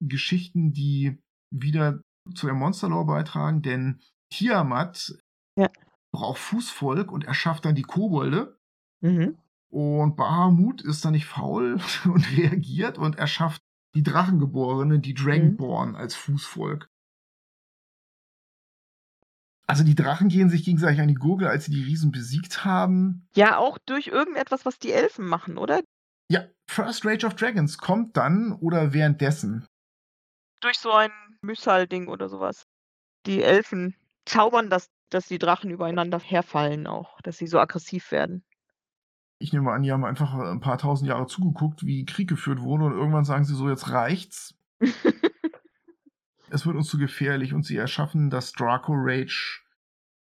Geschichten, die wieder zu der Monsterlore beitragen, denn Tiamat ja. braucht Fußvolk und erschafft dann die Kobolde. Mhm. Und Bahamut ist dann nicht faul [LAUGHS] und reagiert und erschafft die Drachengeborenen, die Dragonborn mhm. als Fußvolk. Also die Drachen gehen sich gegenseitig an die Gurgel, als sie die Riesen besiegt haben. Ja, auch durch irgendetwas, was die Elfen machen, oder? Ja, First Rage of Dragons kommt dann oder währenddessen. Durch so ein Mythal-Ding oder sowas. Die Elfen zaubern, dass, dass die Drachen übereinander herfallen auch, dass sie so aggressiv werden. Ich nehme an, die haben einfach ein paar tausend Jahre zugeguckt, wie Krieg geführt wurde und irgendwann sagen sie so, jetzt reicht's. [LAUGHS] es wird uns zu gefährlich und sie erschaffen das Draco Rage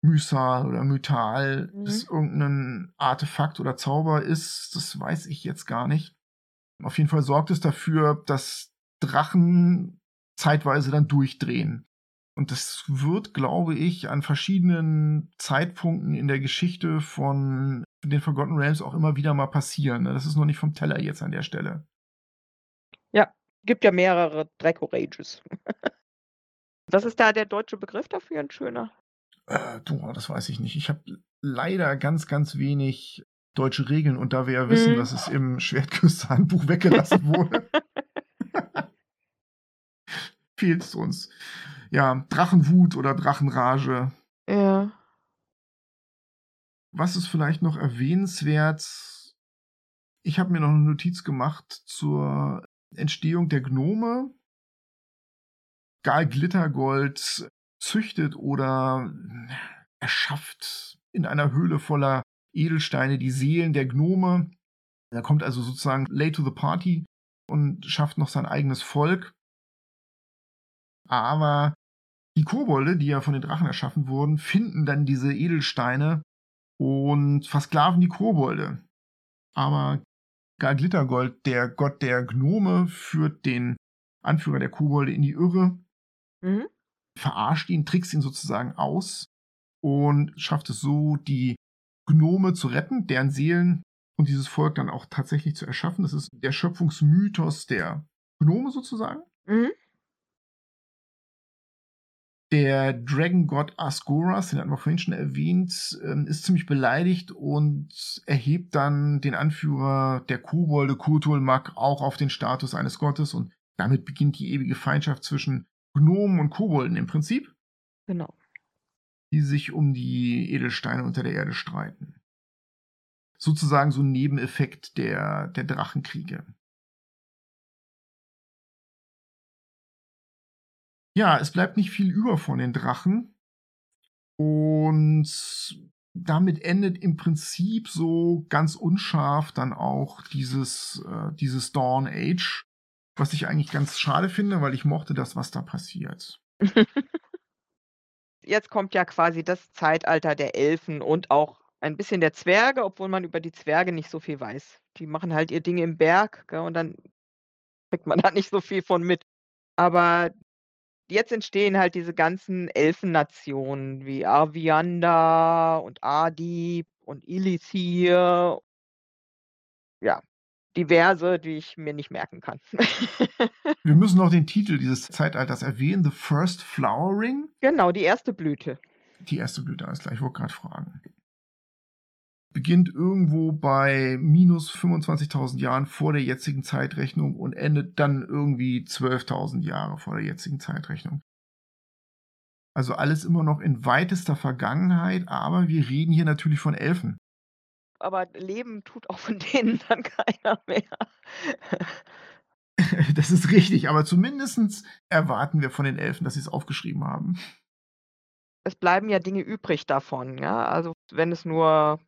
Mysal oder Mythal, mhm. das irgendein Artefakt oder Zauber ist, das weiß ich jetzt gar nicht. Auf jeden Fall sorgt es dafür, dass Drachen zeitweise dann durchdrehen. Und das wird, glaube ich, an verschiedenen Zeitpunkten in der Geschichte von den Forgotten Realms auch immer wieder mal passieren. Ne? Das ist noch nicht vom Teller jetzt an der Stelle. Ja, gibt ja mehrere Draco Rages. [LAUGHS] Was ist da der deutsche Begriff dafür, 'n schöner? Äh, du, das weiß ich nicht. Ich habe leider ganz, ganz wenig deutsche Regeln und da wir ja wissen, Mhm. dass es im Schwertküste-Handbuch weggelassen wurde, [LAUGHS] [LAUGHS] fehlt es uns. Ja, Drachenwut oder Drachenrage. Ja. Was ist vielleicht noch erwähnenswert? Ich habe mir noch eine Notiz gemacht zur Entstehung der Gnome. Gal Glittergold züchtet oder erschafft in einer Höhle voller Edelsteine die Seelen der Gnome. Er kommt also sozusagen late to the party und schafft noch sein eigenes Volk. Aber die Kobolde, die ja von den Drachen erschaffen wurden, finden dann diese Edelsteine und versklaven die Kobolde. Aber Gal Glittergold, der Gott der Gnome, führt den Anführer der Kobolde in die Irre, Mhm. verarscht ihn, trickst ihn sozusagen aus und schafft es so, die Gnome zu retten, deren Seelen und dieses Volk dann auch tatsächlich zu erschaffen. Das ist der Schöpfungsmythos der Gnome sozusagen. Mhm. Der Dragon God Asgoras, den hatten wir vorhin schon erwähnt, ähm, ist ziemlich beleidigt und erhebt dann den Anführer der Kobolde Kurtulmak auch auf den Status eines Gottes und damit beginnt die ewige Feindschaft zwischen Gnomen und Kobolden im Prinzip, Genau. die sich um die Edelsteine unter der Erde streiten. Sozusagen so ein Nebeneffekt der, der Drachenkriege. Ja, es bleibt nicht viel über von den Drachen. Und damit endet im Prinzip so ganz unscharf dann auch dieses, äh, dieses Dawn Age, was ich eigentlich ganz schade finde, weil ich mochte das, was da passiert. [LAUGHS] Jetzt kommt ja quasi das Zeitalter der Elfen und auch ein bisschen der Zwerge, obwohl man über die Zwerge nicht so viel weiß. Die machen halt ihr Ding im Berg, gell, und dann kriegt man da nicht so viel von mit. Aber jetzt entstehen halt diese ganzen Elfennationen wie Arvianda und Adib und Ilithir. Ja, diverse, die ich mir nicht merken kann. [LAUGHS] Wir müssen noch den Titel dieses Zeitalters erwähnen: The First Flowering. Genau, die erste Blüte. Die erste Blüte, alles klar. Ich wollte gerade fragen. Beginnt irgendwo bei minus 25.000 Jahren vor der jetzigen Zeitrechnung und endet dann irgendwie 12.000 Jahre vor der jetzigen Zeitrechnung. Also alles immer noch in weitester Vergangenheit, aber wir reden hier natürlich von Elfen. Aber leben tut auch von denen dann [LAUGHS] keiner mehr. [LAUGHS] Das ist richtig, aber zumindest erwarten wir von den Elfen, dass sie es aufgeschrieben haben. Es bleiben ja Dinge übrig davon, ja. Also wenn es nur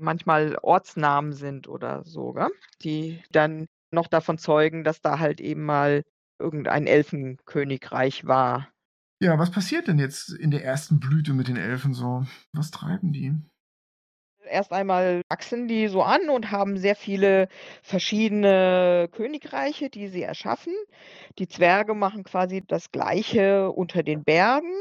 manchmal Ortsnamen sind oder so, gell, die dann noch davon zeugen, dass da halt eben mal irgendein Elfenkönigreich war. Ja, was passiert denn jetzt in der ersten Blüte mit den Elfen so? Was treiben die? Erst einmal wachsen die so an und haben sehr viele verschiedene Königreiche, die sie erschaffen. Die Zwerge machen quasi das Gleiche unter den Bergen.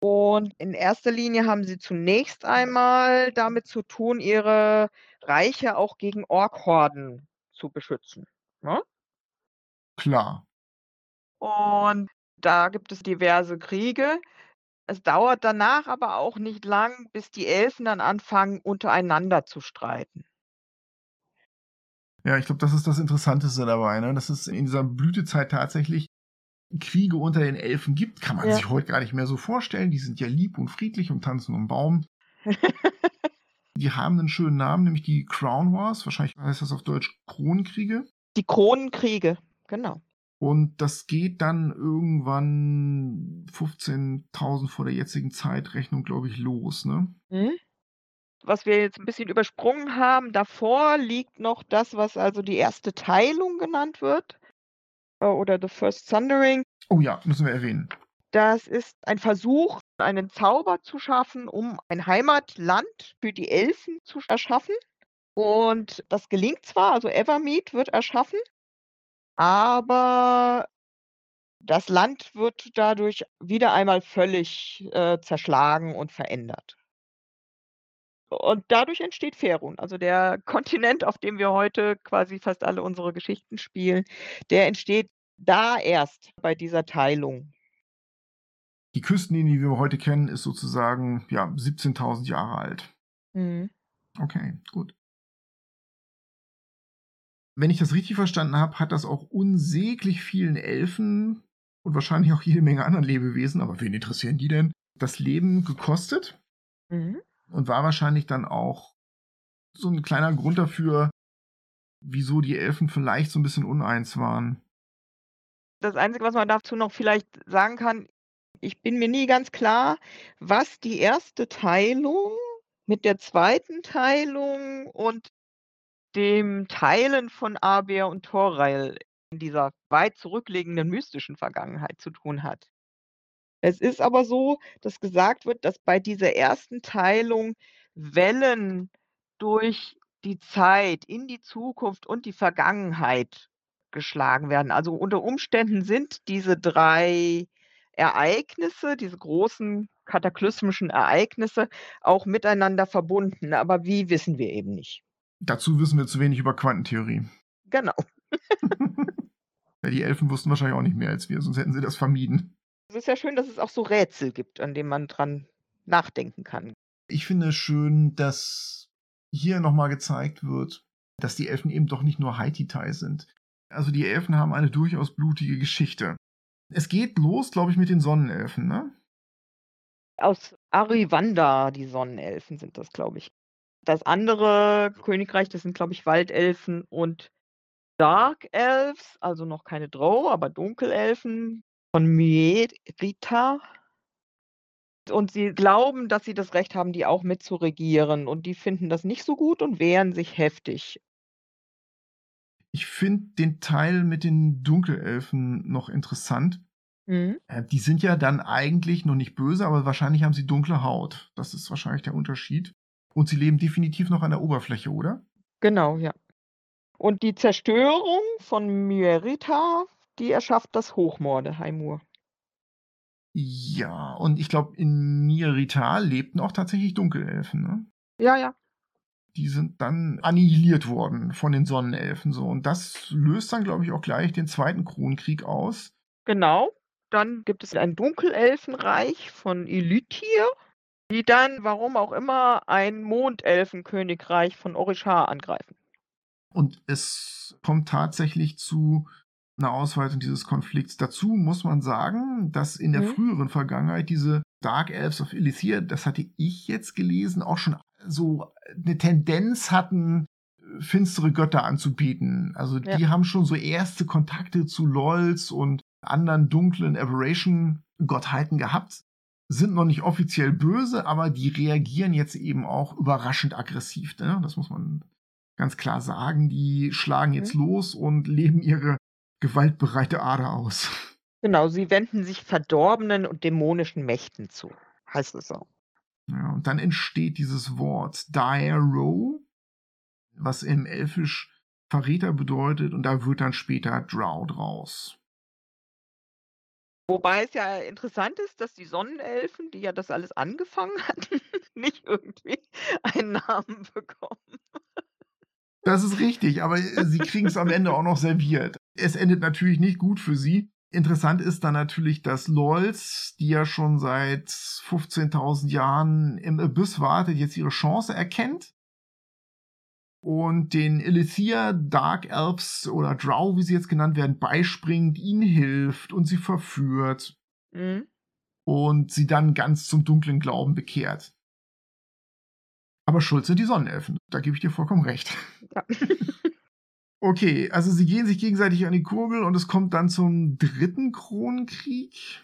Und in erster Linie haben sie zunächst einmal damit zu tun, ihre Reiche auch gegen Orkhorden zu beschützen, ne? Klar. Und da gibt es diverse Kriege. Es dauert danach aber auch nicht lang, bis die Elfen dann anfangen, untereinander zu streiten. Ja, ich glaube, das ist das Interessanteste dabei, ne? Dass es in dieser Blütezeit tatsächlich Kriege unter den Elfen gibt, kann man Ja. sich heute gar nicht mehr so vorstellen. Die sind ja lieb und friedlich und tanzen um Baum. [LAUGHS] Die haben einen schönen Namen, nämlich die Crown Wars. Wahrscheinlich heißt das auf Deutsch Kronenkriege. Die Kronenkriege, genau. Und das geht dann irgendwann 15.000 vor der jetzigen Zeitrechnung, glaube ich, los, ne? Mhm. Was wir jetzt ein bisschen übersprungen haben, davor liegt noch das, was also die erste Teilung genannt wird, oder The First Sundering. Oh ja, müssen wir erwähnen. Das ist ein Versuch, einen Zauber zu schaffen, um ein Heimatland für die Elfen zu erschaffen. Und das gelingt zwar, also Evermeet wird erschaffen, aber das Land wird dadurch wieder einmal völlig, äh, zerschlagen und verändert. Und dadurch entsteht Faerun, also der [LAUGHS] Kontinent, auf dem wir heute quasi fast alle unsere Geschichten spielen, der entsteht da erst bei dieser Teilung. Die Küstenlinie, die wir heute kennen, ist sozusagen ja 17.000 Jahre alt. Mhm. Okay, gut. Wenn ich das richtig verstanden habe, hat das auch unsäglich vielen Elfen und wahrscheinlich auch jede Menge anderen Lebewesen, aber wen interessieren die denn, das Leben gekostet Mhm. Und war wahrscheinlich dann auch so ein kleiner Grund dafür, wieso die Elfen vielleicht so ein bisschen uneins waren. Das Einzige, was man dazu noch vielleicht sagen kann, ich bin mir nie ganz klar, was die erste Teilung mit der zweiten Teilung und dem Teilen von Aber und Thorreil in dieser weit zurückliegenden mystischen Vergangenheit zu tun hat. Es ist aber so, dass gesagt wird, dass bei dieser ersten Teilung Wellen durch die Zeit in die Zukunft und die Vergangenheit geschlagen werden. Also unter Umständen sind diese drei Ereignisse, diese großen kataklysmischen Ereignisse auch miteinander verbunden, aber wie wissen wir eben nicht. Dazu wissen wir zu wenig über Quantentheorie. Genau. [LAUGHS] Ja, die Elfen wussten wahrscheinlich auch nicht mehr als wir, sonst hätten sie das vermieden. Es ist ja schön, dass es auch so Rätsel gibt, an denen man dran nachdenken kann. Ich finde es schön, dass hier nochmal gezeigt wird, dass die Elfen eben doch nicht nur Haiti-Tai sind. Also die Elfen haben eine durchaus blutige Geschichte. Es geht los, glaube ich, mit den Sonnenelfen, ne? Aus Arivanda, die Sonnenelfen sind das, glaube ich. Das andere Königreich, das sind, glaube ich, Waldelfen und Dark Elves, also noch keine Drow, aber Dunkelelfen von Myerita. Und sie glauben, dass sie das Recht haben, die auch mitzuregieren. Und die finden das nicht so gut und wehren sich heftig. Ich finde den Teil mit den Dunkelelfen noch interessant. Mhm. Äh, Die sind ja dann eigentlich noch nicht böse, aber wahrscheinlich haben sie dunkle Haut. Das ist wahrscheinlich der Unterschied. Und sie leben definitiv noch an der Oberfläche, oder? Genau, ja. Und die Zerstörung von Myerita, die erschafft das Hochmorde, Haimur. Ja, und ich glaube, in Nirital lebten auch tatsächlich Dunkelelfen, ne? Ja, ja. Die sind dann annihiliert worden von den Sonnenelfen so. Und das löst dann, glaube ich, auch gleich den zweiten Kronkrieg aus. Genau. Dann gibt es ein Dunkelelfenreich von Ilytir, die dann, warum auch immer, ein Mondelfenkönigreich von Orishar angreifen. Und es kommt tatsächlich zu einer Ausweitung dieses Konflikts. Dazu muss man sagen, dass in der Mhm. früheren Vergangenheit diese Dark Elves of Ilithir, das hatte ich jetzt gelesen, auch schon so eine Tendenz hatten, finstere Götter anzubieten. Also Ja. die haben schon so erste Kontakte zu Lols und anderen dunklen Aberration-Gottheiten gehabt, sind noch nicht offiziell böse, aber die reagieren jetzt eben auch überraschend aggressiv. Ne? Das muss man ganz klar sagen. Die schlagen jetzt los und leben ihre gewaltbereite Ader aus. [LAUGHS] Genau, sie wenden sich verdorbenen und dämonischen Mächten zu, heißt es so. Ja, und dann entsteht dieses Wort Dire was im Elfisch Verräter bedeutet, und da wird dann später Drow draus. Wobei es ja interessant ist, dass die Sonnenelfen, die ja das alles angefangen hatten, [LAUGHS] nicht irgendwie einen Namen bekommen. Das ist richtig, aber äh, sie kriegen es am Ende auch noch serviert. Es endet natürlich nicht gut für sie. Interessant ist dann natürlich, dass Lols, die ja schon seit 15.000 Jahren im Abyss wartet, jetzt ihre Chance erkennt und den Ilithir Dark Elves oder Drow, wie sie jetzt genannt werden, beispringt, ihnen hilft und sie verführt Mhm. und sie dann ganz zum dunklen Glauben bekehrt. Aber schuld sind die Sonnenelfen. Da gebe ich dir vollkommen recht. Ja. [LAUGHS] Okay, also sie gehen sich gegenseitig an die Kurbel und es kommt dann zum dritten Kronenkrieg.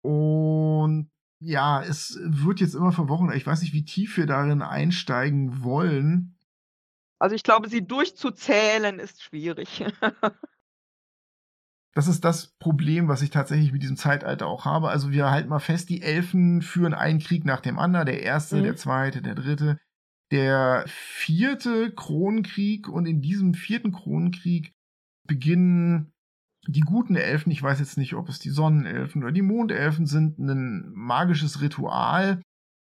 Und ja, es wird jetzt immer verworren. Ich weiß nicht, wie tief wir darin einsteigen wollen. Also ich glaube, sie durchzuzählen ist schwierig. [LAUGHS] Das ist das Problem, was ich tatsächlich mit diesem Zeitalter auch habe. Also wir halten mal fest, die Elfen führen einen Krieg nach dem anderen. Der erste, Mhm. der zweite, der dritte. Der vierte Kronenkrieg und in diesem vierten Kronenkrieg beginnen die guten Elfen, ich weiß jetzt nicht, ob es die Sonnenelfen oder die Mondelfen sind, ein magisches Ritual,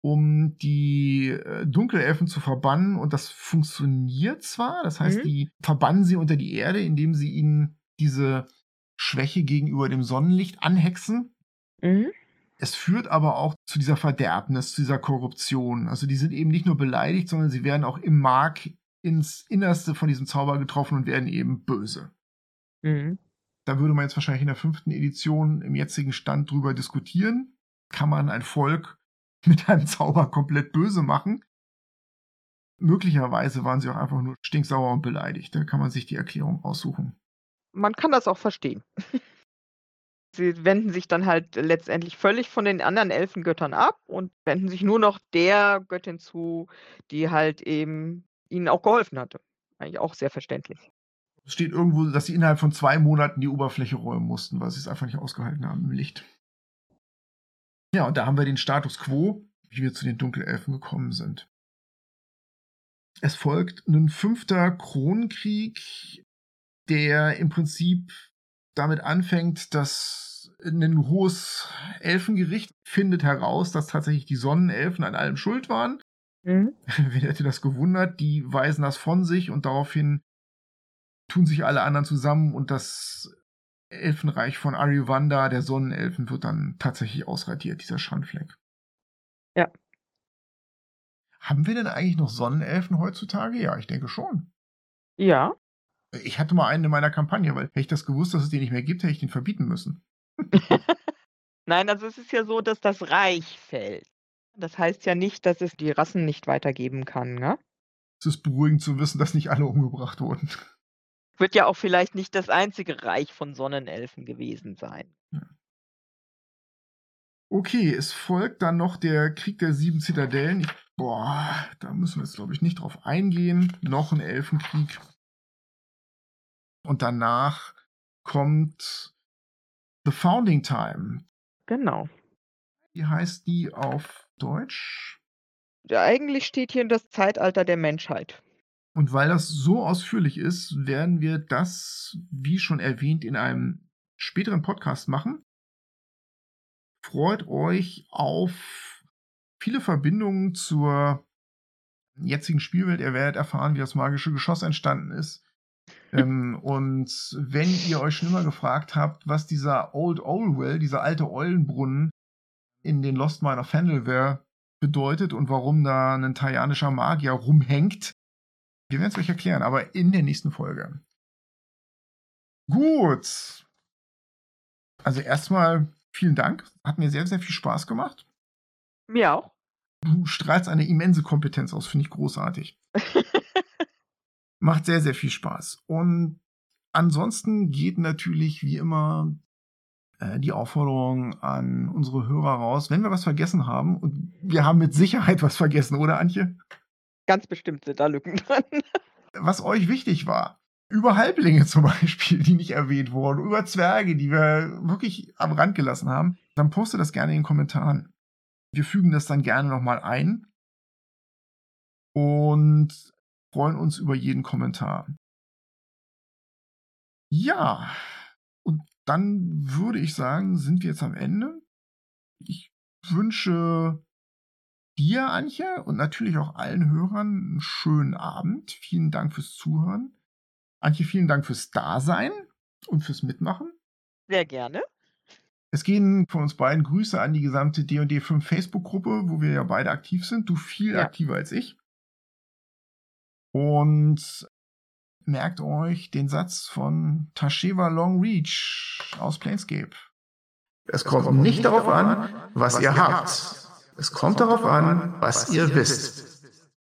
um die äh, Dunkelelfen zu verbannen. Und das funktioniert zwar, das heißt, Mhm. die verbannen sie unter die Erde, indem sie ihnen diese Schwäche gegenüber dem Sonnenlicht anhexen. Mhm. Es führt aber auch zu dieser Verderbnis, zu dieser Korruption. Also die sind eben nicht nur beleidigt, sondern sie werden auch im Mark ins Innerste von diesem Zauber getroffen und werden eben böse. Mhm. Da würde man jetzt wahrscheinlich in der fünften Edition im jetzigen Stand drüber diskutieren. Kann man ein Volk [LAUGHS] mit einem Zauber komplett böse machen? Möglicherweise waren sie auch einfach nur stinksauer und beleidigt. Da kann man sich die Erklärung aussuchen. Man kann das auch verstehen. [LAUGHS] Sie wenden sich dann halt letztendlich völlig von den anderen Elfengöttern ab und wenden sich nur noch der Göttin zu, die halt eben ihnen auch geholfen hatte. Eigentlich auch sehr verständlich. Es steht irgendwo, dass sie innerhalb von zwei Monaten die Oberfläche räumen mussten, weil sie es einfach nicht ausgehalten haben im Licht. Ja, und da haben wir den Status quo, wie wir zu den Dunkelelfen gekommen sind. Es folgt ein fünfter Kronenkrieg, der im Prinzip damit anfängt, dass ein hohes Elfengericht findet heraus, dass tatsächlich die Sonnenelfen an allem schuld waren. Mhm. [LAUGHS] Wer hätte das gewundert? Die weisen das von sich und daraufhin tun sich alle anderen zusammen und das Elfenreich von Arivanda, der Sonnenelfen, wird dann tatsächlich ausradiert, dieser Schandfleck. Ja. Haben wir denn eigentlich noch Sonnenelfen heutzutage? Ja, ich denke schon. Ja. Ich hatte mal einen in meiner Kampagne, weil hätte ich das gewusst, dass es den nicht mehr gibt, hätte ich den verbieten müssen. [LAUGHS] Nein, also es ist ja so, dass das Reich fällt. Das heißt ja nicht, dass es die Rassen nicht weitergeben kann, ne? Es ist beruhigend zu wissen, dass nicht alle umgebracht wurden. Wird ja auch vielleicht nicht das einzige Reich von Sonnenelfen gewesen sein. Okay, es folgt dann noch der Krieg der sieben Zitadellen. Ich, boah, da müssen wir jetzt, glaube ich, nicht drauf eingehen. Noch ein Elfenkrieg. Und danach kommt The Founding Time. Genau. Wie heißt die auf Deutsch? Ja, eigentlich steht hier das Zeitalter der Menschheit. Und weil das so ausführlich ist, werden wir das, wie schon erwähnt, in einem späteren Podcast machen. Freut euch auf viele Verbindungen zur jetzigen Spielwelt. Ihr werdet erfahren, wie das magische Geschoss entstanden ist. Ähm, und wenn ihr euch schon immer gefragt habt, was dieser Old Owlwell, dieser alte Eulenbrunnen in den Lost Mine of Fandalware bedeutet und warum da ein taianischer Magier rumhängt, wir werden es euch erklären, aber in der nächsten Folge. Gut. Also erstmal vielen Dank. Hat mir sehr, sehr viel Spaß gemacht. Mir auch. Du strahlst eine immense Kompetenz aus, finde ich großartig. [LAUGHS] Macht sehr, sehr viel Spaß. Und ansonsten geht natürlich wie immer äh, die Aufforderung an unsere Hörer raus, wenn wir was vergessen haben, und wir haben mit Sicherheit was vergessen, oder Antje? Ganz bestimmt sind da Lücken dran. [LAUGHS] Was euch wichtig war. Über Halblinge zum Beispiel, die nicht erwähnt wurden, über Zwerge, die wir wirklich am Rand gelassen haben, dann postet das gerne in den Kommentaren. Wir fügen das dann gerne nochmal ein und freuen uns über jeden Kommentar. Ja, und dann würde ich sagen, sind wir jetzt am Ende. Ich wünsche dir, Antje, und natürlich auch allen Hörern einen schönen Abend. Vielen Dank fürs Zuhören. Antje, vielen Dank fürs Dasein und fürs Mitmachen. Sehr gerne. Es gehen von uns beiden Grüße an die gesamte D&D 5 Facebook-Gruppe, wo wir ja beide aktiv sind. Du viel Ja. aktiver als ich. Und merkt euch den Satz von Tasheva Longreach aus Planescape. Es kommt nicht darauf an, was ihr habt. Es kommt darauf an, was ihr wisst.